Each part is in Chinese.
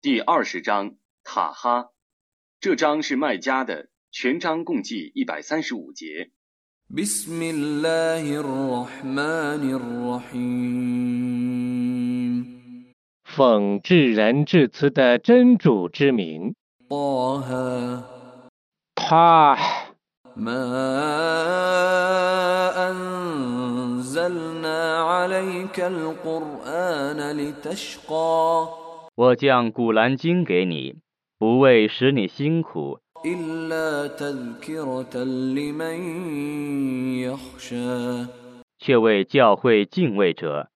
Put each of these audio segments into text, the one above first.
第二十章塔哈，这章是麦加的，全章共计一百三十五节。奉至仁至慈的真主之名。他。我将古兰经给你，不为使你辛苦，却为教会敬畏者。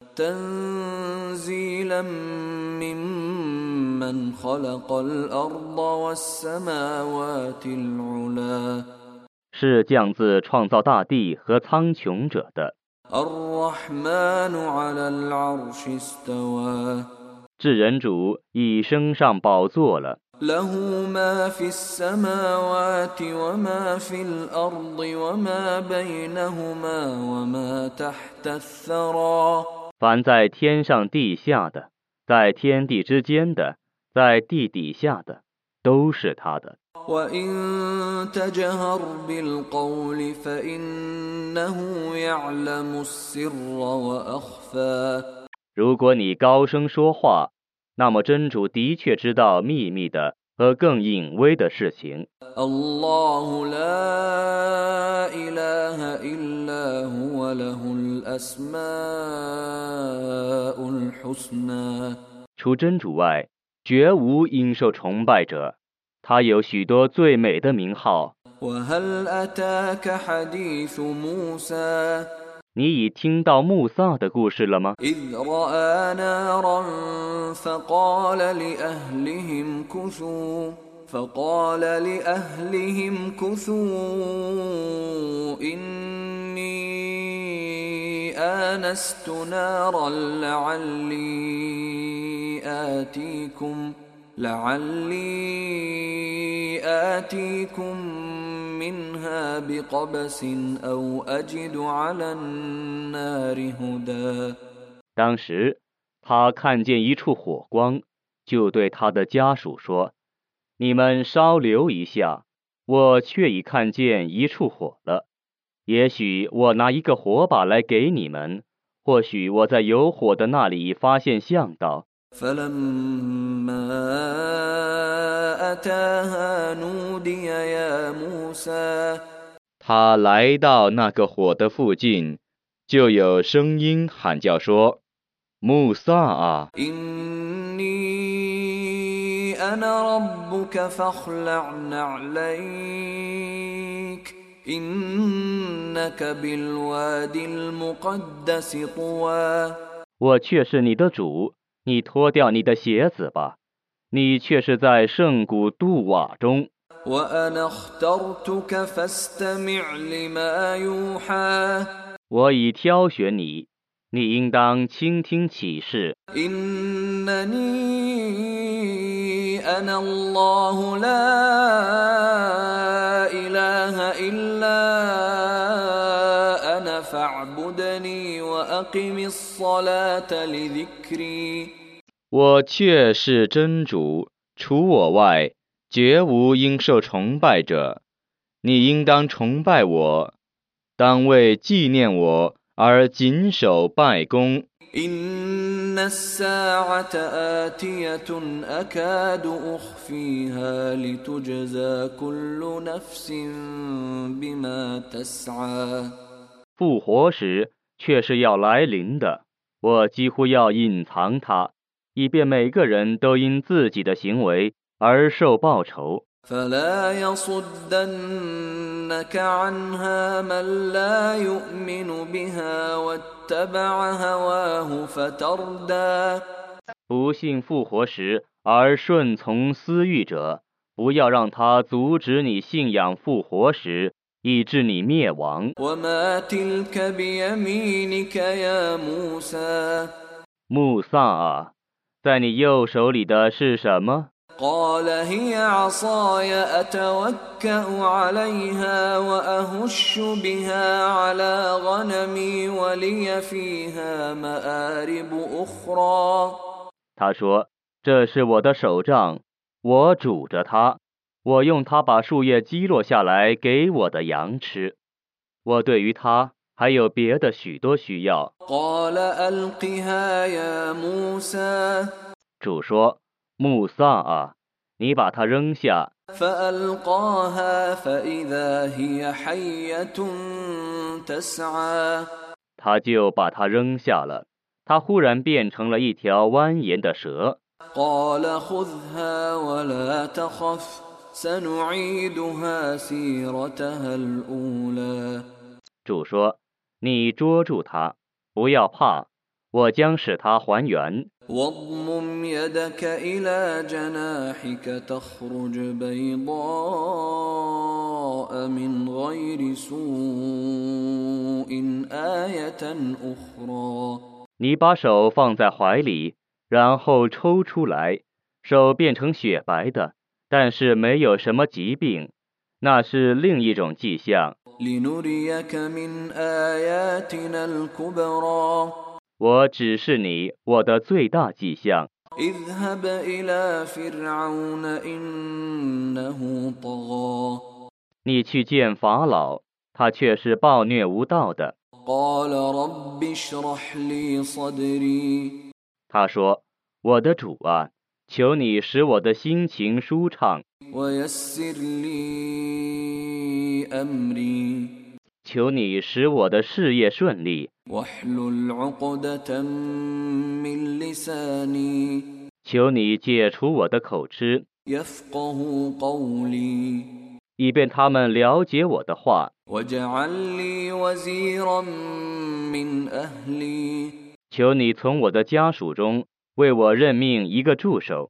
是降自创造大地和苍穹者的。至人主已升上宝座了。凡在天上地下的，在天地之间的，在地底下的，都是他的。如果你高声说话，那么真主的确知道秘密的和更隐微的事情。除真主外，绝无应受崇拜者。他有许多最美的名号。你已听到穆萨的故事了吗？当时，他看见一处火光，就对他的家属说：“你们稍留一下，我却已看见一处火了。也许我拿一个火把来给你们，或许我在有火的那里发现向导。”他来到那个火的附近，就有声音喊叫说：“穆萨啊！”我却是你的主。你脱掉你的鞋子吧，你却是在圣古杜瓦中。我已挑选你，你应当倾听启示。我却是真主，除我外，绝无应受崇拜者。你应当崇拜我，当为纪念我而谨守拜功。复活时却是要来临的，我几乎要隐藏它，以便每个人都因自己的行为而受报酬。不幸复活时而顺从私欲者，不要让他阻止你信仰复活时。以致你灭亡。穆萨啊，在你右手里的是什么？他说：“这是我的手杖，我拄着它，我用它把树叶击落下来给我的羊吃。我对于它还有别的许多需要。主说：“穆萨啊，你把它扔下。”他就把它扔下了，它忽然变成了一条蜿蜒的蛇。主说：“你捉住他，不要怕，我将使他还原。”你把手放在怀里，然后抽出来，手变成雪白的，但是没有什么疾病，那是另一种迹象。我指示你我的最大迹象。你去见法老，他却是暴虐无道的。他说：“我的主啊，求你使我的心情舒畅，求你使我的事业顺利。”求你解除我的口吃，以便他们了解我的话。求你从我的家属中为我任命一个助手，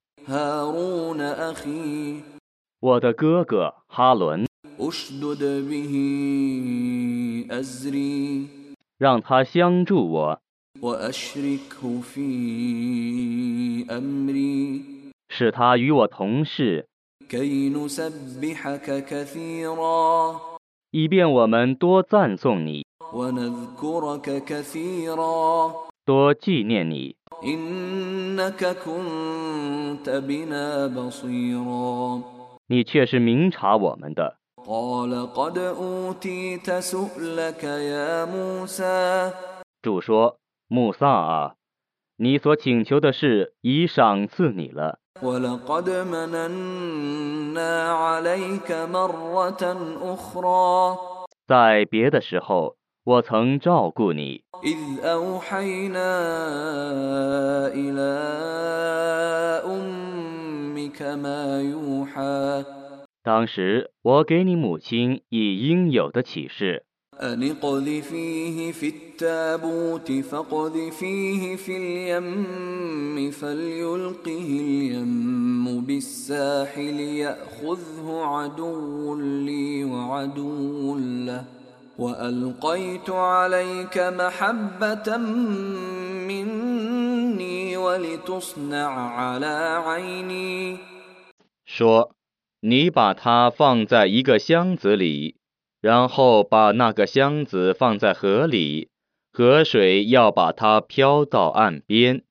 我的哥哥哈伦。让他相助我，使他与我同事，以便我们多赞颂你，多纪念你。你却是明察我们的。主说：“穆萨啊，你所请求的事已赏赐你了。在别的时候，我曾照顾你。”当时我给你母亲以应有的启示。说。你把它放在一个箱子里，然后把那个箱子放在河里，河水要把它漂到岸边，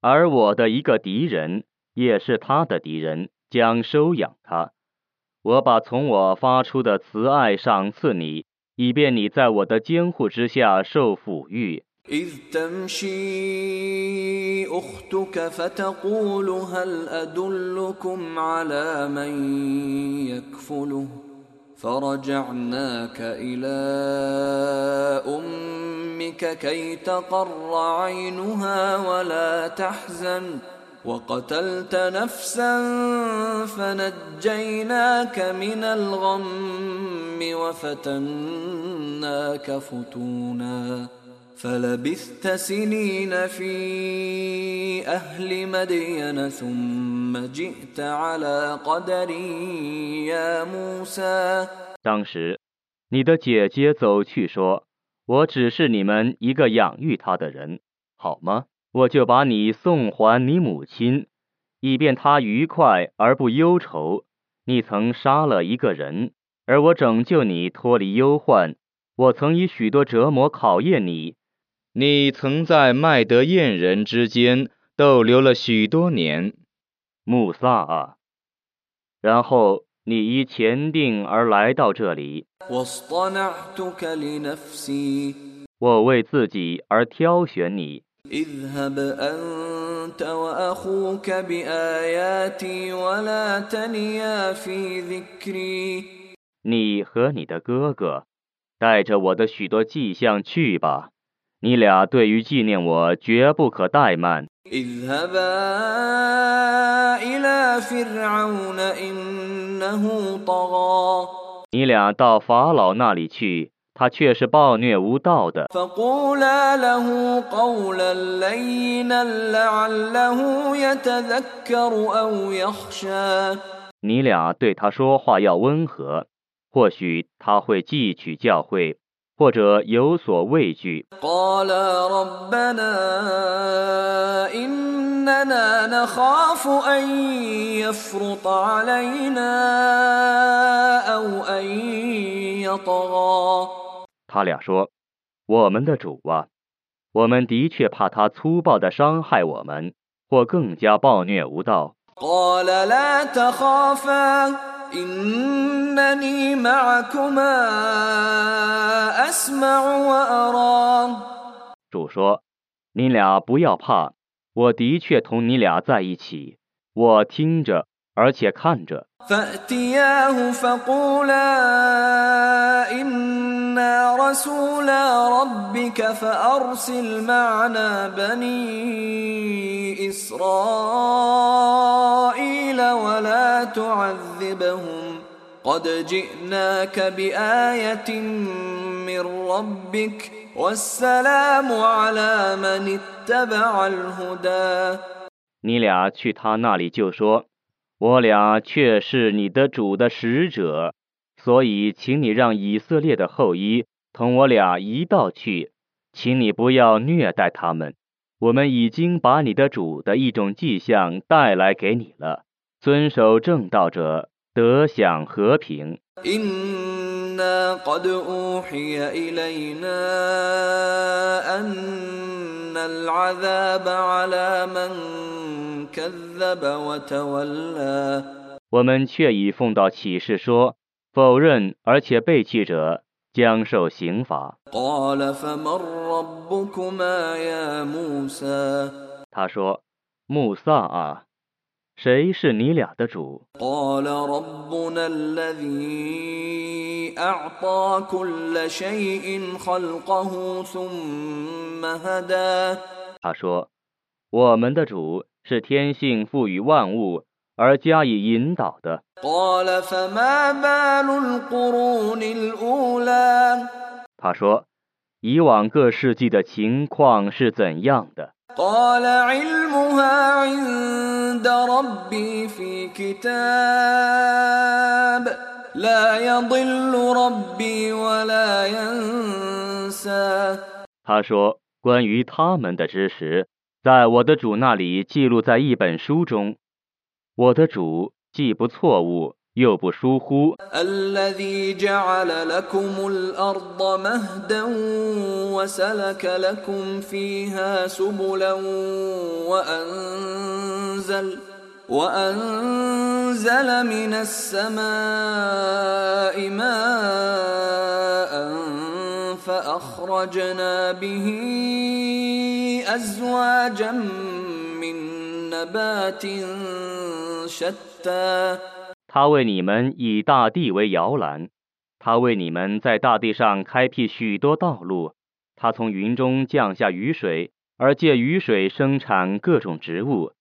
而我的一个敌人，也是他的敌人，将收养他。我把从我发出的慈爱赏赐你，以便你在我的监护之下受抚育。إذ تمشي أختك فتقول هل أدلكم على من يكفله فرجعناك إلى أمك كي تقر عينها ولا تحزن وقتلت نفسا فنجيناك من الغم وفتناك فتونا 当时，你的姐姐走去说：“我只是你们一个养育她的人，好吗？ 我就把你送还你母亲以便她愉快而不忧愁你曾杀了一个人而我拯救你脱离忧患我曾以许多折磨考验你你曾在麦德燕人之间逗留了许多年。穆萨啊然后你依前定而来到这里。我为自己而挑选你اذهب أنت وأخوك بآياتي ولا تنيا في ذكري 你和你的哥哥带着我的许多迹象去吧，你俩对于纪念我绝不可怠慢。 اذهبا إلى فرعون إنه طغى 你俩到法老那里去， 他却是暴虐无道的。 فقولا له قولا لينا لعله يتذكر أو يخشى 你俩对他说话要温和，或许他会汲取教诲，或者有所畏惧。 قالا ربنا إننا نخاف أن يفرط علينا أو أن يطغى 他俩说我们的主啊我们的确怕他粗暴的伤害我们或更加暴虐无道。主说你俩不要怕我的确同你俩在一起我听着而且看着。فأتياه فقولا إنا رسولا ربك فأرسل معنا بني إسرائيل ولا تعذبهم قد جئناك بآية من ربك والسلام على من اتبع الهدى 你俩去他那里就说：我俩却是你的主的使者，所以请你让以色列的后裔 同我俩一道去，请你不要虐待他们。我们已经把你的主的一种迹象带来给你了，遵守正道者得享和平。 إنا قد أوحي إلينا أن العذاب على من كذب وتولى 我们却已奉到启示说，否认而且背弃者 将受刑罚。他说穆萨啊谁是你俩的主？他说我们的主是天性赋予万物而加以引导的。他说以往各世纪的情况是怎样的？他说关于他们的知识在我的主那里记录在一本书中。我的主既不错误，又不疏忽。 الذي جعل لكم الأرض مهدا وسلك لكم فيها سبلا وأنزل وأنزل من السماء ماء فأخرجنا به أزواجا من نبات شتى 他为你们以大地为摇篮他为你们在大地上开辟许多道路他从云中降下雨水而借雨水生产各种植物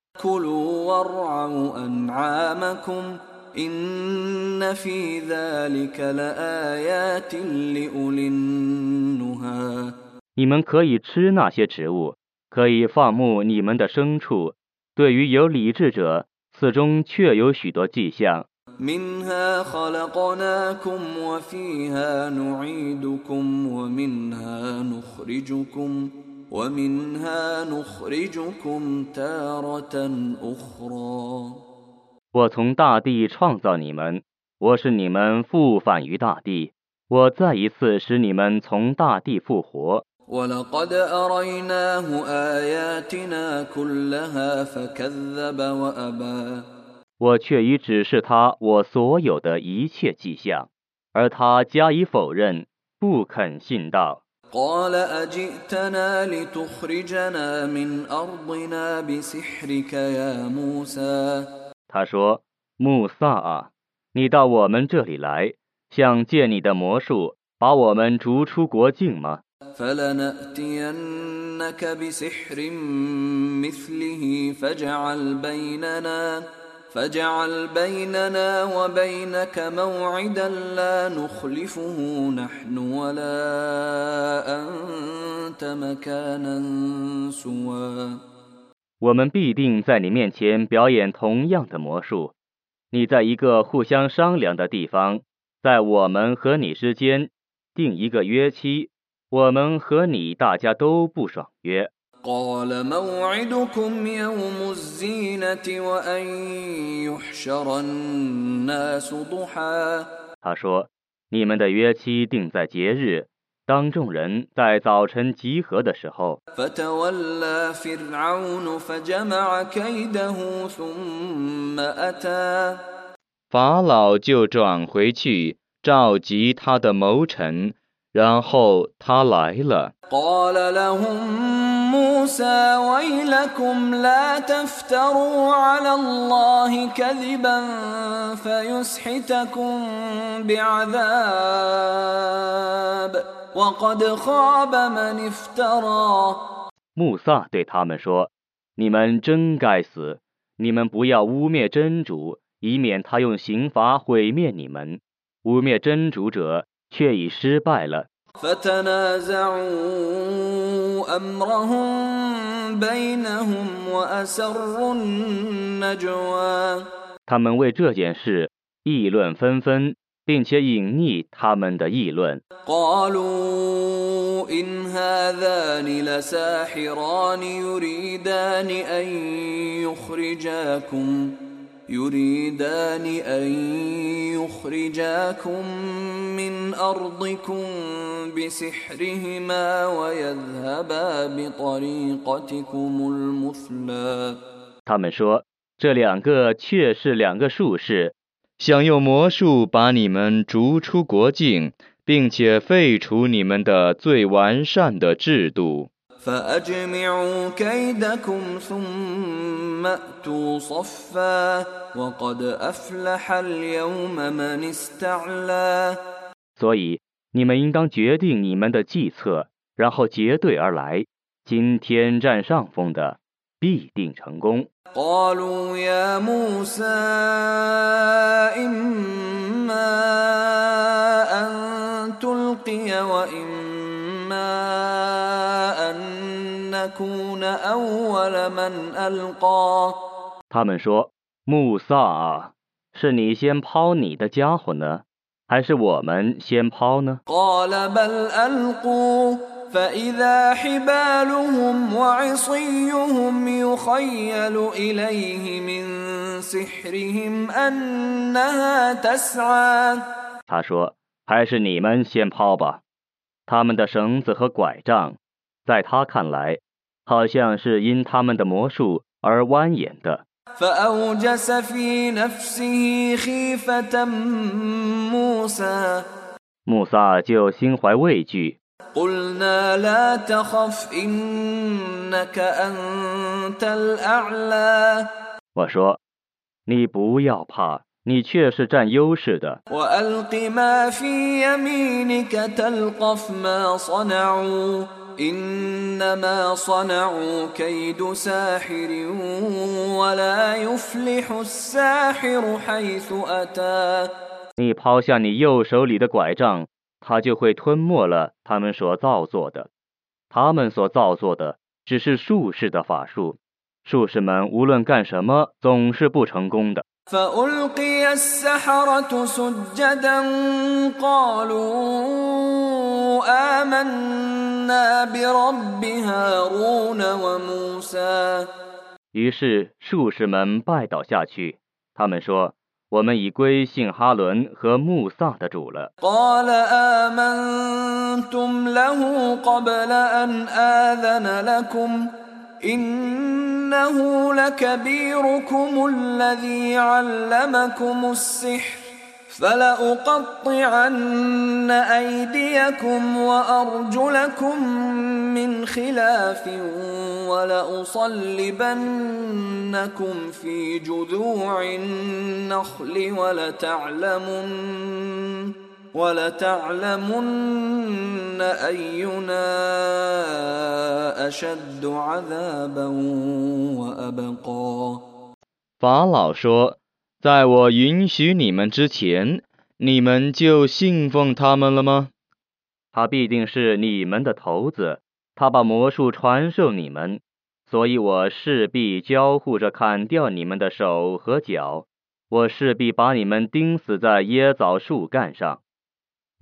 你们可以吃那些植物可以放牧你们的牲畜对于有理智者，此中确有许多迹象。 منها خلقناكم وفيها نعيدكم ومنها نخرجكم ومنها نخرجكم تارة أخرى 我从大地创造你们，我使你们复返于大地，我再一次使你们从大地复活。 ولقد أريناه آياتنا كلها فكذب وأبى 我却已指示他我所有的一切迹象，而他加以否认，不肯信道。 قال أجئتنا لتخرجنا من أرضنا بسحرك يا موسى 他说：“穆萨啊，你到我们这里来，想借你的魔术把我们逐出国境吗？ فلنأتينك بسحر مثله فاجعل بيننا فاجعل بيننا وبينك موعدا لا نخلفه نحن ولا أنت مكانا سوى 我们必定在你面前表演同样的魔术。你在一个互相商量的地方，在我们和你之间定一个约期。 我们和你大家都不爽约。他说你们的约期定在节日当众人在早晨集合的时候。法老就转回去召集他的谋臣然后他来了。 قال لهم موسى ويلكم لا تفتروا على الله كذبا فيسحتكم بعذاب وقد خاب من افترى 穆萨对他们说：“你们真该死！你们不要污蔑真主，以免他用刑罚毁灭你们。污蔑真主者 却已失败了。” فتنازعوا أمرهم بينهم وأسروا النجوى 他们为这件事议论纷纷，并且隐匿他们的议论。 قالوا إن هذان لساحران يريدان أن يخرجاكم يريدان أن يخرجاكم من أرضكم بسحرهما ويذهبا بطريقتكم المثلى 他们说，这两个却是两个术士，想用魔术把你们逐出国境，并且废除你们的最完善的制度。 فأجمعوا كيدكم ثم أتوا صفا وقد أفلح اليوم من استعلى 所以你们应当决定你们的计策，然后结队而来。今天占上风的必定成功。 قالوا يا موسى إما أن تلقي وإما 他们说：“穆萨啊，是你先抛你的家伙呢，还是我们先抛呢 قال بل ألقوا فإذا حبالهم وعصيهم يخيل إليه من سحرهم أنها تسعى？” 他说：“还是你们先抛吧。他们的绳子和拐杖，在他看来， 好像是因他们的魔术而蜿蜒的。穆萨就心怀畏惧。我说：“你不要怕，你却是占优势的。” وألق ما في يمينك تلقف ما صنعوا إنما صنعوا كيد ساحر ولا يفلح الساحر حيث أتى 你抛下你右手里的拐杖，它就会吞没了他们所造作的。他们所造作的只是术士的法术，术士们无论干什么总是不成功的。 فألقي السحرة سجدا قالوا آمنا برب هارون وموسى 于是术士们拜倒下去，他们说：“我们已归信哈伦和穆萨的主了。 قال آمنتم له قبل أن آذن لكم إنه لكبيركم الذي علمكم السحر فلأقطعن أيديكم وأرجلكم من خلاف ولأصلبنكم في جذوع النخل ولتعلمن ولتعلمن أينا أشد عذابا وأبقى 法老说：“在我允许你们之前，你们就信奉他们了吗？他必定是你们的头子，他把魔术传授你们，所以我势必交互着砍掉你们的手和脚，我势必把你们钉死在椰枣树干上。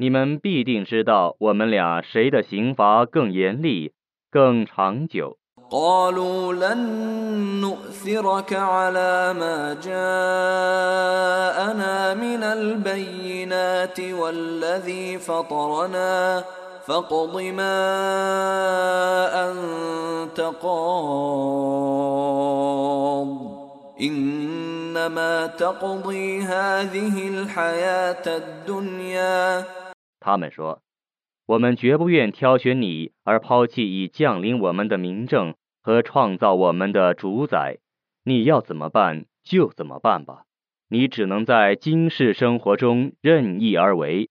你们必定知道我们俩谁的刑罚更严厉、更长久。 قالوا لن نؤثرك على ما جاءنا من البينات والذي فطرنا فاقض ما أنت قاض إنما تقضي هذه الحياة الدنيا 他们说：“我们绝不愿挑选你而抛弃已降临我们的民政和创造我们的主宰。你要怎么办就怎么办吧，你只能在今世生活中任意而为。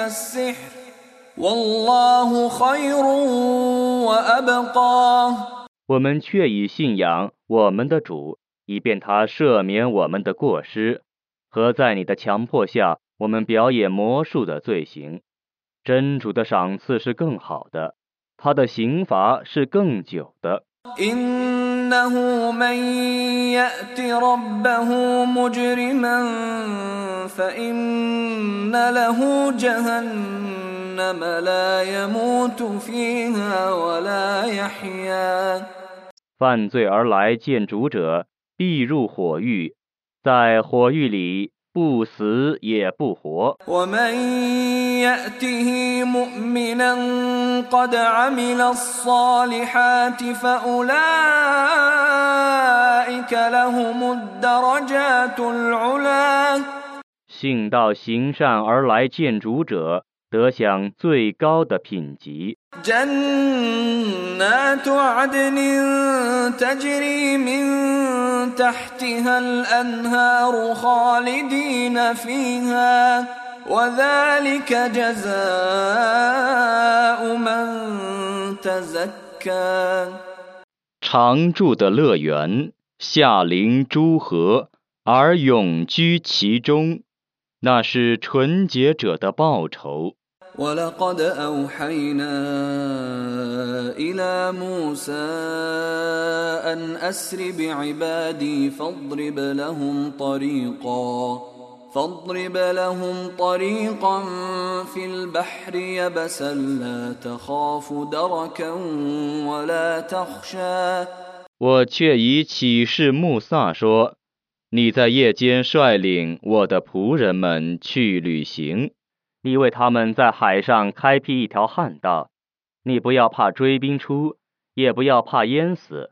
السحر والله خير وأبقى 我们却已信仰我们的主，以便他赦免我们的过失，和在你的强迫下我们表演魔术的罪行。真主的赏赐是更好的，他的刑罚是更久的。 إنه من يأت ربه مجرما فإن له جهنم لا يموت فيها ولا يحيا 犯罪而来见主者，必入火狱，在火狱里 不死也不活。 ومن يأته مؤمنا قد عمل الصالحات فأولئك لهم الدرجات العلى 信道行善而来见主者，得享最高的品级。 جنات عدن تجري من تحتها الأنهار خالدين فيها وذلك جزاء من تزكى 常住的乐园，下临诸河，而永居其中，那是纯洁者的报酬。 ولقد أوحينا إلى موسى أن أسر بعبادي فاضرب لهم طريقا فاضرب لهم طريقا في البحر يبسا لا تخاف دركا ولا تخشى 我却已启示穆萨说：“你在夜间率领我的仆人们去旅行， 你为他们在海上开辟一条旱道。你不要怕追兵出也不要怕淹死。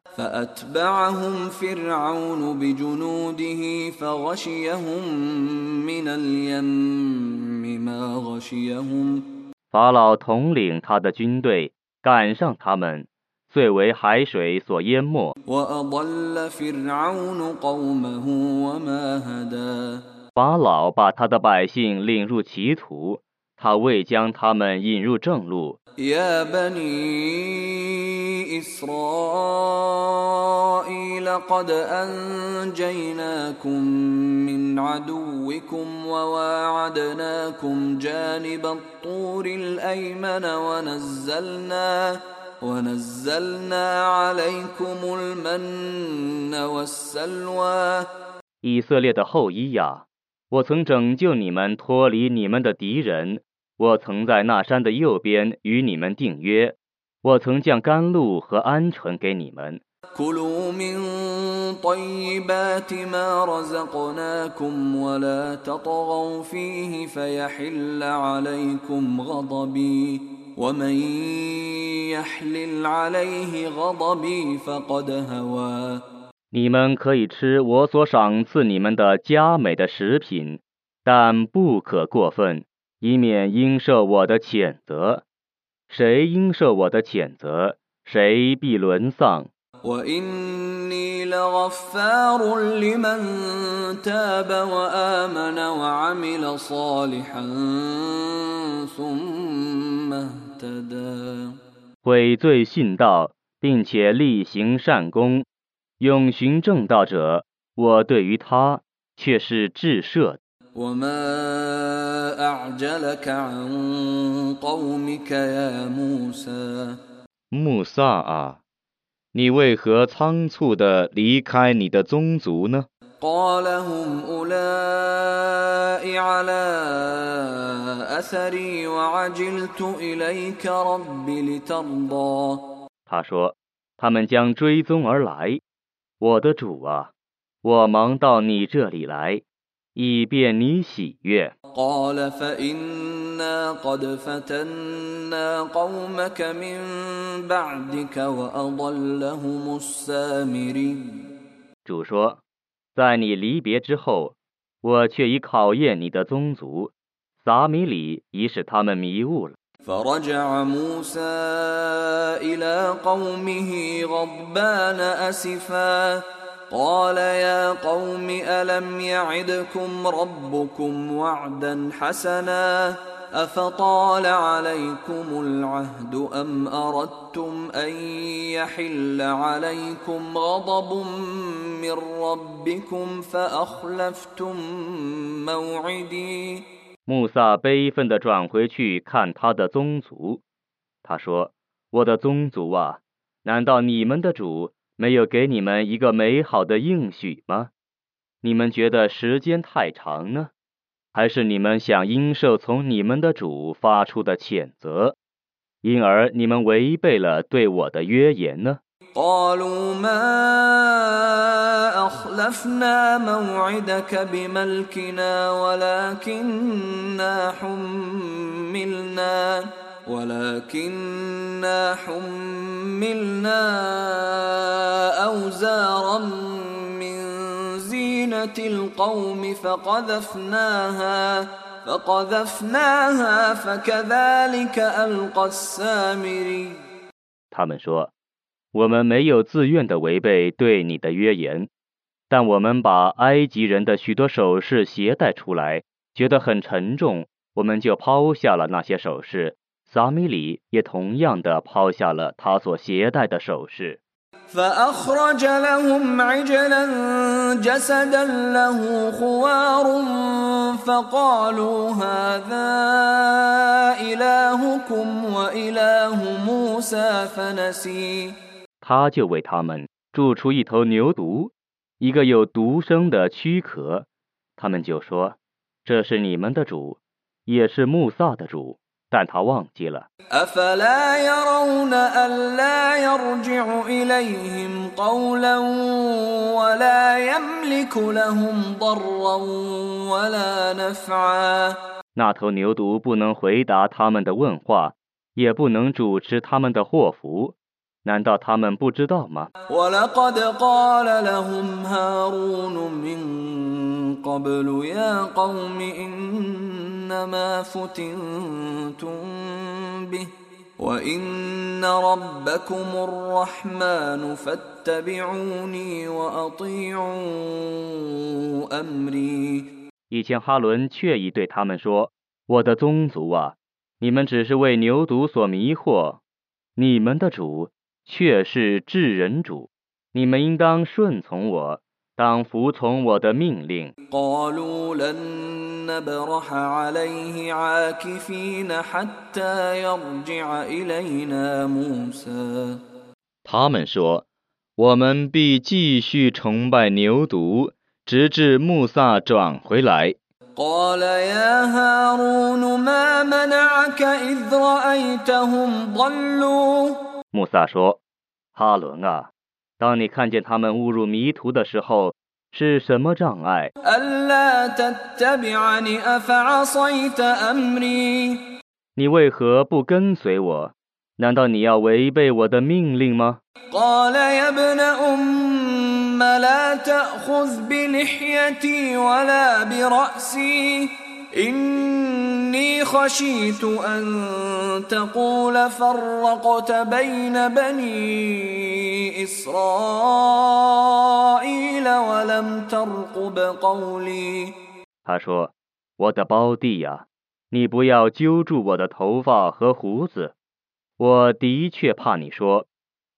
法老统领他的军队赶上他们最为海水所淹没。法老把他的百姓领入歧途，他未将他们引入正路。以色列的后裔呀、啊我曾拯救你们脱离你们的敌人，我曾在那山的右边与你们订约，我曾降甘露和鹌鹑给你们， كلوا من طيبات ما رزقناكم ولا تطغوا فيه فيحل عليكم غضبي ومن يحلل عليه غضبي فقد هوى 你们可以吃我所赏赐你们的佳美的食品，但不可过分，以免应受我的谴责。谁应受我的谴责，谁必沦丧。 واني لغفار لمن تاب وامن وعمل صالحا ثم اهتدى 悔罪信道，并且力行善功， 永寻正道者，我对于他却是致赦的。穆萨啊，你为何仓促地离开你的宗族呢？他说：“他们将追踪而来。”我的主啊，我忙到你这里来，以便你喜悦。 قال فإنا قد فتنا قومك من بعدك وأضلهم السامري ”主说：“在你离别之后，我却已考验你的宗族，撒米里已使他们迷误了。” فرجع موسى إلى قومه غضبان أسفا. قال يا قوم ألم يعدكم ربكم وعدا حسنا؟ أفطال عليكم العهد أم أردتم أن يحل عليكم غضب من ربكم فأخلفتم موعدي؟ 穆萨悲愤地转回去看他的宗族，他说：“我的宗族啊，难道你们的主没有给你们一个美好的应许吗？你们觉得时间太长呢，还是你们想应受从你们的主发出的谴责，因而你们违背了对我的约言呢？” قالوا ما أخلفنا موعدك بملكنا ولكننا حملنا ولكننا حملنا أوزارا من زينة القوم فقذفناها فقذفناها فكذلك ألقى السامري 他们说：“ 我们没有自愿的违背对你的约言，但我们把埃及人的许多首饰携带出来，觉得很沉重，我们就抛下了那些首饰。撒米里也同样的抛下了他所携带的首饰。 فأخرج لهم عجلا جسدا له خوار فقالوا هذا إلهكم وإله موسى فنسي 他就为他们铸出一头牛犊，一个有独生的躯壳，他们就说，这是你们的主，也是穆萨的主，但他忘记了。那头牛犊不能回答他们的问话，也不能主持他们的祸福。难道他们不知道吗？以前哈伦却已对他们说我的宗族啊你们只是为牛犊所迷惑你们的主却是至人主，你们应当顺从我，当服从我的命令。他们说，我们必继续崇拜牛犊，直至穆萨转回来。他们说，我们必继续崇拜牛犊，直至穆萨转回来。穆萨说哈伦啊当你看见他们误入迷途的时候是什么障碍？你为何不跟随我？难道你要违背我的命令吗？قال يا ابن أم لا تأخذ بلحيتي ولا برأسي إني خشيت أن تقول فرقت بين بني إسرائيل ولم ترقب قولي 他说：“我的胞弟呀，你不要揪住我的头发和胡子。我的确怕你说，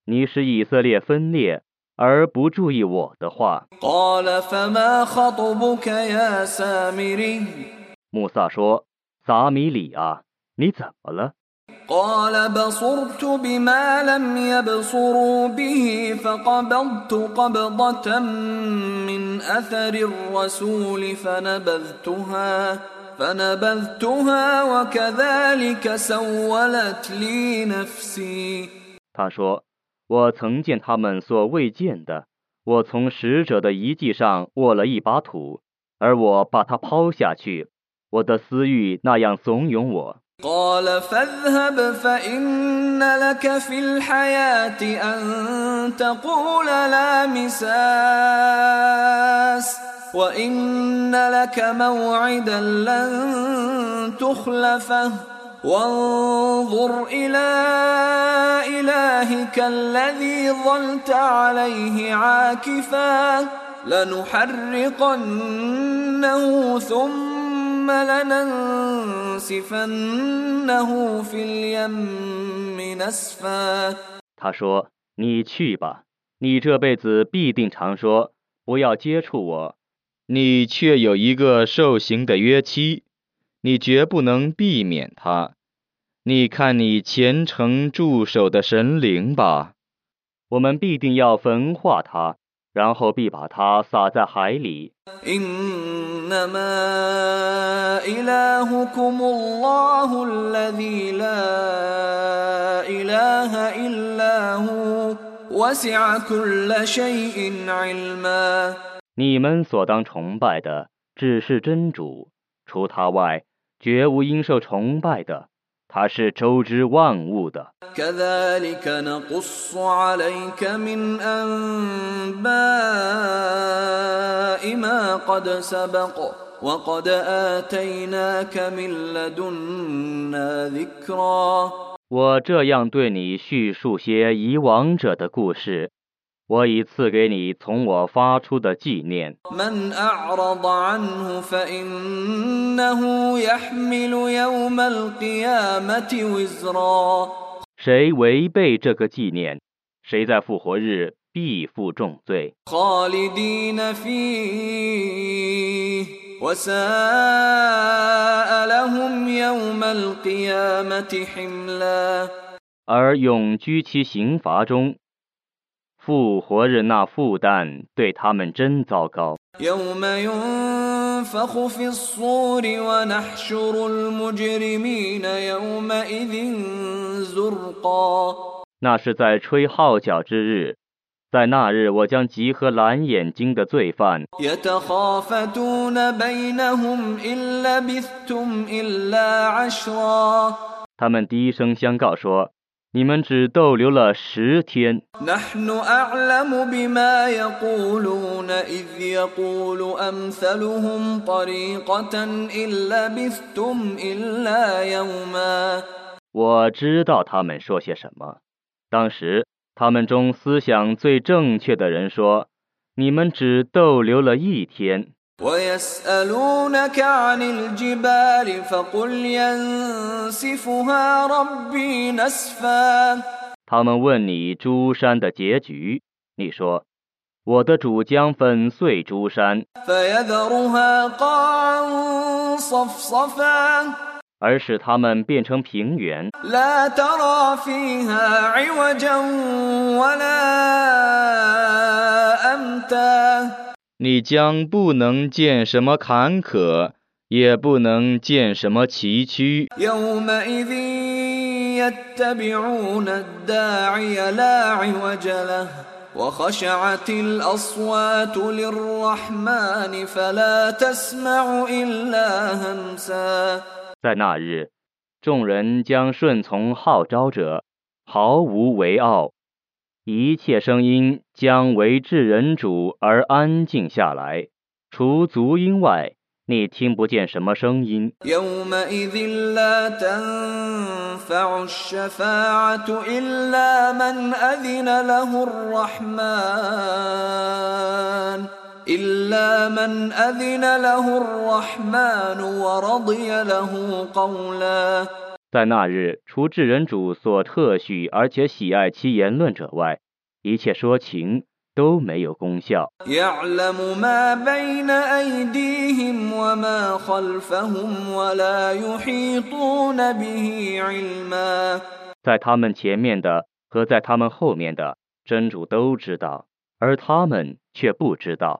你使以色列分裂，而不注意我的话。 قال فما خطبك يا سامري ”穆萨说：“撒米里啊，你怎么了？” قال بصرت بما لم يبصروا به فقبضت قبضة من أثر الرسول فنبذتها فنبذتها وكذلك سولت لي نفسي 他说：“我曾见他们所未见的，我从使者的遗迹上握了一把土，而我把它抛下去， 我的私欲那样怂恿我。” قال فاذهب فإن لك في الحياة أن تقول لا مساس وإن لك موعدا لن تخلفه وانظر إلى إلهك الذي ظلت عليه عاكفا لنحرقنه ثم لننسفنه في اليم نسفا 他说：“你去吧，你这辈子必定常说不要接触我，你却有一个受刑的约期，你绝不能避免它。你看你虔诚驻守的神灵吧，我们必定要焚化它， 然后必把它撒在海里。你们所当崇拜的只是真主除他外绝无应受崇拜的。他是周知万物的。我这样对你叙述些以往者的故事。我已赐给你从我发出的纪念。谁违背这个纪念，谁在复活日必负重罪。而永居其刑罚中。复活日那负担对他们真糟糕。那是在吹号角之日，在那日我将集合蓝眼睛的罪犯。他们低声相告说。你们只逗留了十天。 نحن أعلم بما يقولون إذ يقول أمثلهم طريقة إن لبثتم إلا يوما ”我知道他们说些什么。当时，他们中思想最正确的人说：“你们只逗留了一天。 ويسألونك عن الجبال فقل ينسفها ربي نسفا ”他们问你珠山的结局，你说：“我的主将粉碎珠山， فيذرها قاعا صفصفا 而使他们变成平原， لا ترى فيها عوجا ولا أمتا 你将不能见什么坎坷，也不能见什么崎岖。 يومئذ يتبعون الداعي لا عوج له وخشعت الأصوات للرحمن فلا تسمع إلا همسا 在那日，众人将顺从号召者，毫无为傲， 一切声音将为至人主而安静下来，除足音外，你听不见什么声音。在那日，除智人主所特许而且喜爱其言论者外，一切说情都没有功效。在他们前面的和在他们后面的，真主都知道，而他们却不知道。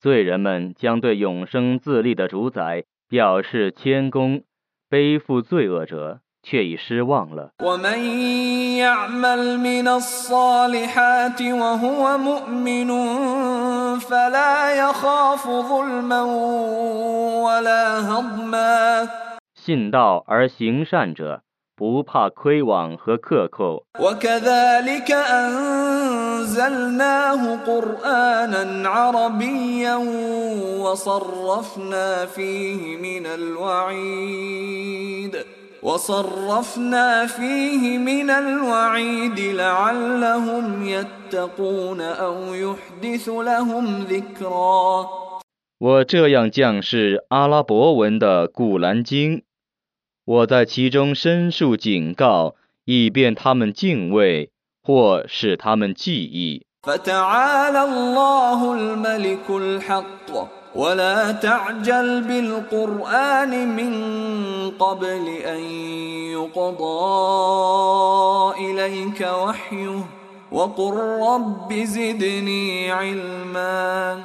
罪人们将对永生自立的主宰表示谦恭，背负罪恶者却已失望了。信道而行善者，不怕亏枉和克扣。 وكذلك أنزلناه قرآنا عربيا وصرفنا فيه من الوعيد وصرفنا فيه من الوعيد لعلهم يتقون أو يحدث لهم ذكرا 我这样降示阿拉伯文的《古兰经》， 我在其中申述警告，以便他们敬畏，或使他们记忆。 فتعالى الله الملك الحق ولا تعجل بالقرآن من قبل أن يقضى إليك وحيه وقل رب زدني علما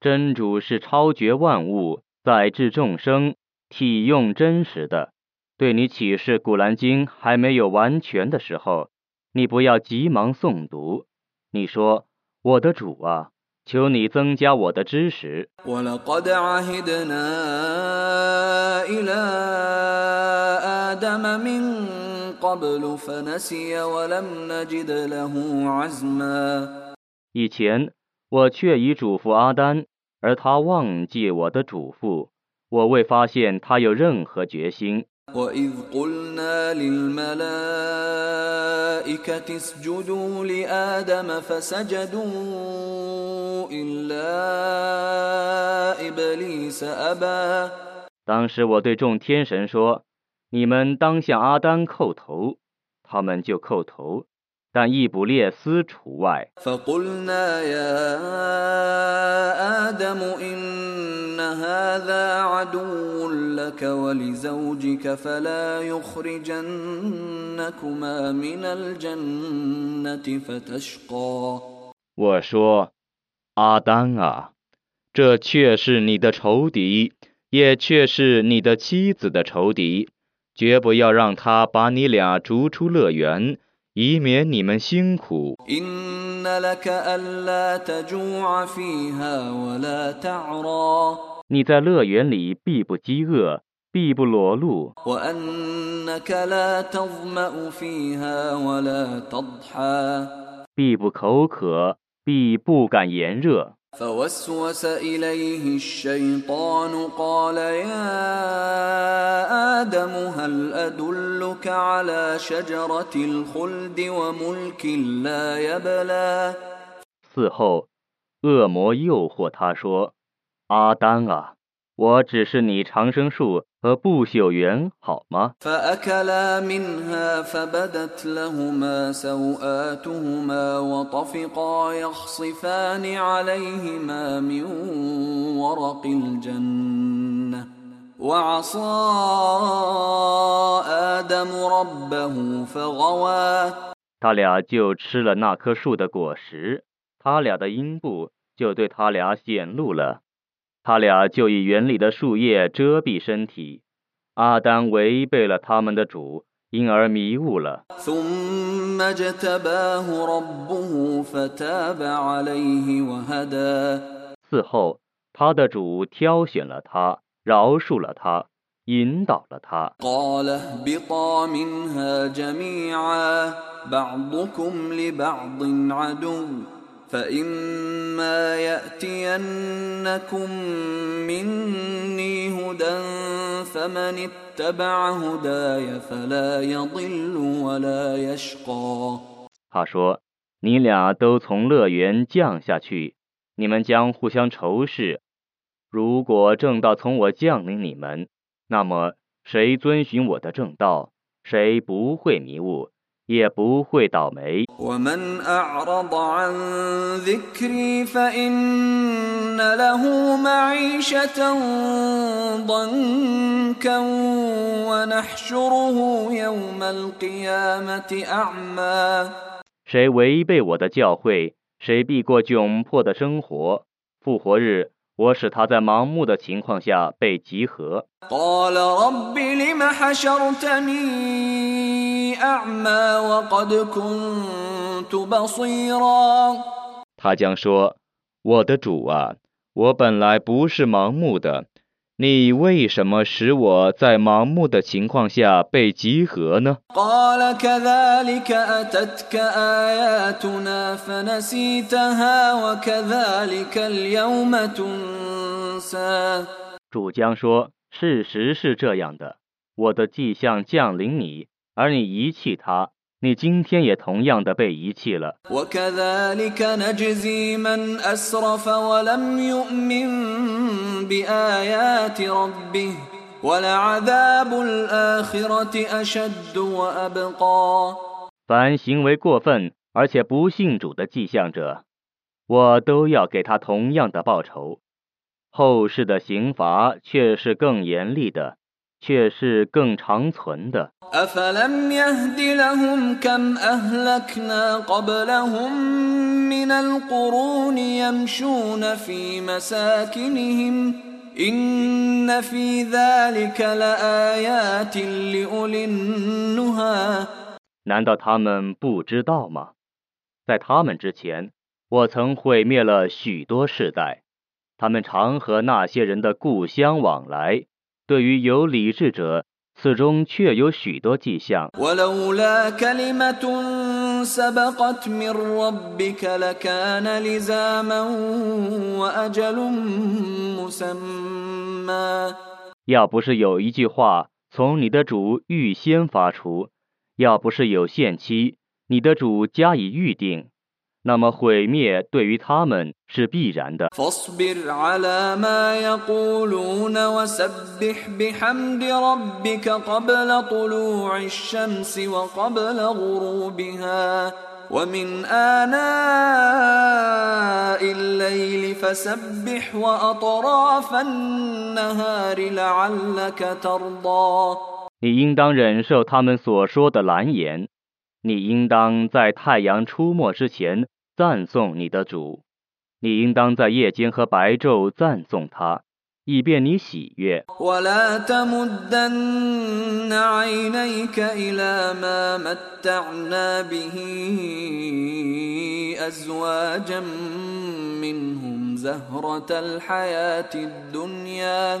真主是超绝万物、载至众生、体用真实的。 对你启示古兰经还没有完全的时候，你不要急忙诵读，你说我的主啊，求你增加我的知识。以前我确已嘱咐阿丹，而他忘记我的嘱咐，我未发现他有任何决心。وإذ قلنا للملائكة اسجدوا لآدم فسجدوا إلا إبليس أبى 当时我对众天神说：“你们当向阿丹叩头。”他们就叩头， 但易卜列斯除外。 فقلنا يا آدم إن هذا عدو لك ولزوجك فلا يخرجنكما من الجنة فتشقى 我说：“阿丹啊，这却是你的仇敌，也却是你的妻子的仇敌，绝不要让他把你俩逐出乐园， 以免你们辛苦。你在乐园里必不饥饿，必不裸露。必不口渴，必不敢炎热。فوسوس إليه الشيطان قال يا آدم هل أدلك على شجرة الخلد وملك لا يبلى 嗣后，恶魔诱惑他说：“阿丹啊， 我只是你长生树和不朽元好吗？他俩就吃了那棵树的果实他俩的阴部就对他俩显露了。他俩就以园里的树叶遮蔽身体。阿丹违背了他们的主，因而迷悟了。此后，他的主挑选了他，饶恕了他，引导了他。قال اهبطا منها جميعا بعضكم لبعض عدو فإما يأتينكم مني هدى فمن اتبع هداي فلا يضل ولا يشقى 他说：“你俩都从乐园降下去，你们将互相仇视。如果正道从我降临你们，那么谁遵循我的正道，谁不会迷雾， 也不会倒霉。谁违背我的教诲谁必过窘迫的生活复活日我使他在盲目的情况下被集合。他将说我的主啊我本来不是盲目的你为什么使我在盲目的情况下被集合呢？主将说事实是这样的我的迹象降临你而你遗弃他你今天也同样的被遗弃了。凡行为过分而且不信主的迹象者，我都要给他同样的报酬，后世的刑罚却是更严厉的。却是更长存的。难道他们不知道吗？在他们之前我曾毁灭了许多世代他们常和那些人的故乡往来对于有理智者，此中确有许多迹象。要不是有一句话从你的主预先发出，要不是有限期，你的主加以预定。那么毁灭对于他们是必然的。你应当忍受他们所说的蓝颜你应当在太阳出没之前赞颂你的主，你应当在夜间和白昼赞颂他，以便你喜悦。 ولا تمدن عينيك إلى ما متعنا به أزواجا منهم زهرة الحياة الدنيا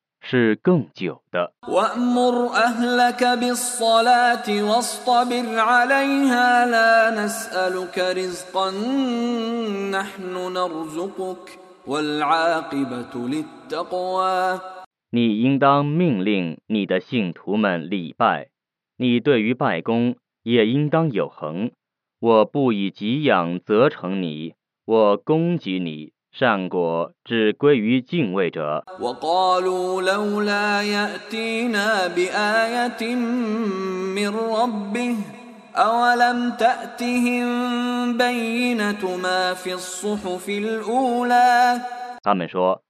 是更久的。你应当命令你的信徒们礼拜，你对于拜功也应当有恒。我不以给养责成你，我供给你善果只归于敬畏者。 وقالوا لولا يأتينا بآية من ربه أولم تأتهم بينة ما في الصحف الأولى 他们说：“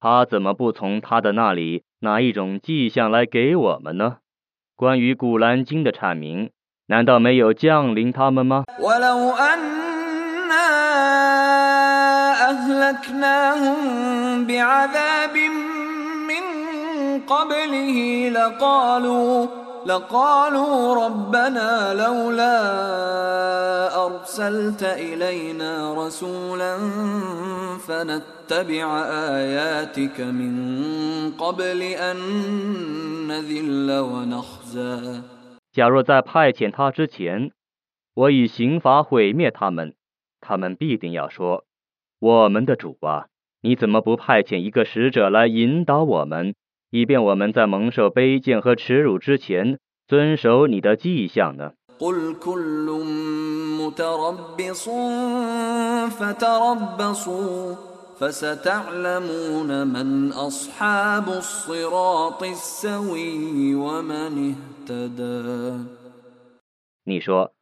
他怎么不从他的那里拿一种迹象来给我们呢？关于古兰经的阐明，难道没有降临他们吗？ ولو أنا أهلكناهم بعذاب من قبله لقالوا لقالوا ربنا لولا أرسلت إلينا رسولا فنتبع آياتك من قبل أن نذل ونخزى 假若在派遣他之前，我以刑罚毁灭他们，他们必定要说： 我们的主啊，你怎么不派遣一个使者来引导我们，以便我们在蒙受卑贱和耻辱之前，遵守你的迹象呢？ قل كل متربص فتربصوا فستعلمون من أصحاب الصراط السوي ومن اهتدى 你说，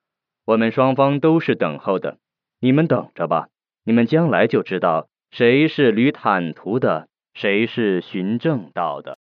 我们双方都是等候的，你们等着吧， 你们将来就知道谁是旅坦途的，谁是寻正道的。